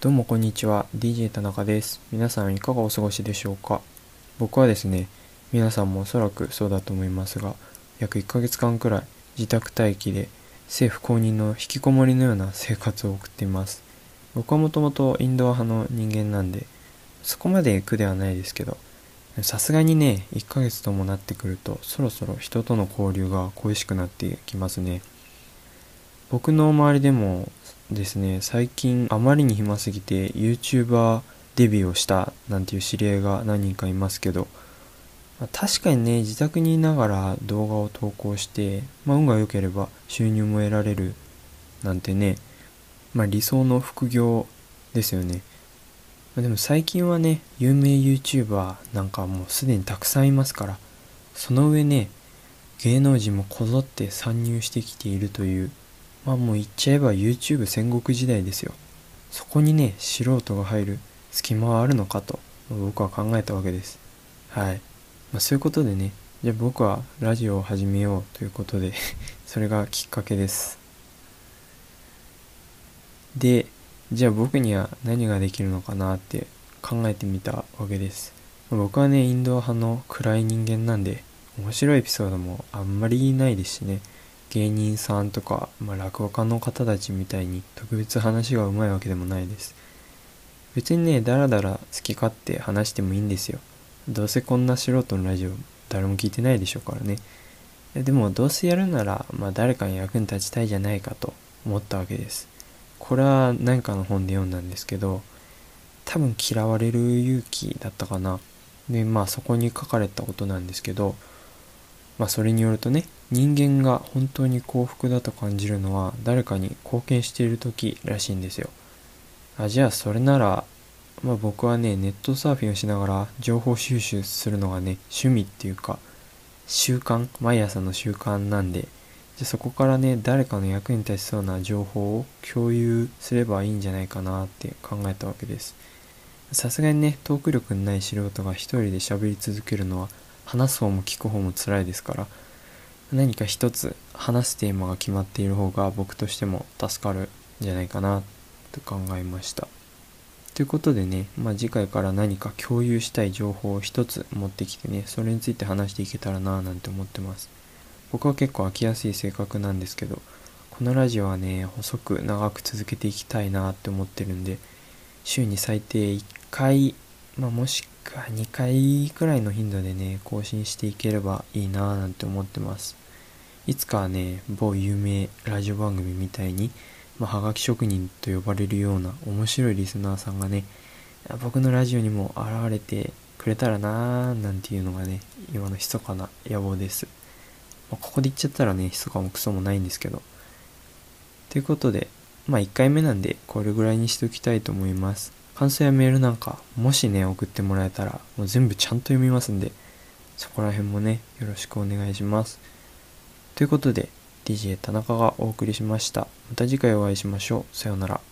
どうもこんにちは。DJ 田中です。皆さんいかがお過ごしでしょうか？僕はですね皆さんもおそらくそうだと思いますが約1ヶ月間くらい自宅待機で政府公認の引きこもりのような生活を送っています。僕はもともとインドア派の人間なんでそこまで苦ではないですけどさすがにね1ヶ月ともなってくるとそろそろ人との交流が恋しくなってきますね。僕の周りでもですね最近あまりに暇すぎて YouTuber デビューをしたなんていう知り合いが何人かいますけど、まあ、確かにね自宅にいながら動画を投稿して、まあ、運が良ければ収入も得られるなんてね、まあ、理想の副業ですよね、まあ、でも最近はね有名 YouTuber なんかもうすでにたくさんいますからその上ね芸能人もこぞって参入してきているというまあもう言っちゃえば YouTube 戦国時代ですよ。そこにね、素人が入る隙間はあるのかと僕は考えたわけです。はい。まあそういうことでね、じゃあ僕はラジオを始めようということで それがきっかけです。で、じゃあ僕には何ができるのかなって考えてみたわけです。僕はね、インド派の暗い人間なんで、面白いエピソードもあんまりないですしね。芸人さんとか、まあ、落語家の方たちみたいに特別話がうまいわけでもないです。別にねダラダラ好き勝手話してもいいんですよ。どうせこんな素人のラジオ誰も聞いてないでしょうからね。でもどうせやるなら、まあ、誰かに役に立ちたいじゃないかと思ったわけです。これは何かの本で読んだんですけど多分嫌われる勇気だったかな。でまあそこに書かれたことなんですけどまあそれによるとね人間が本当に幸福だと感じるのは誰かに貢献している時らしいんですよ。あじゃあそれならまあ僕はねネットサーフィンをしながら情報収集するのがね趣味っていうか習慣毎朝の習慣なんでじゃそこからね誰かの役に立ちそうな情報を共有すればいいんじゃないかなって考えたわけです。さすがにねトーク力のない素人が一人で喋り続けるのは話す方も聞く方も辛いですから何か一つ話すテーマが決まっている方が僕としても助かるんじゃないかなと考えました。ということでね、まあ、次回から何か共有したい情報を一つ持ってきてね、それについて話していけたらなぁなんて思ってます。僕は結構飽きやすい性格なんですけど、このラジオはね、細く長く続けていきたいなって思ってるんで、週に最低1回、まあ、もしくは2回くらいの頻度でね、更新していければいいなぁなんて思ってます。いつかはね、某有名ラジオ番組みたいに、まあ、はがき職人と呼ばれるような面白いリスナーさんがね、僕のラジオにも現れてくれたらなーなんていうのがね、今の密かな野望です。まあ、ここで言っちゃったらね、密かもクソもないんですけど。ということで、まあ1回目なんでこれぐらいにしておきたいと思います。感想やメールなんか、もしね、送ってもらえたら、もう全部ちゃんと読みますんで、そこら辺もね、よろしくお願いします。ということで DJ 田中がお送りしました。また次回お会いしましょう。さようなら。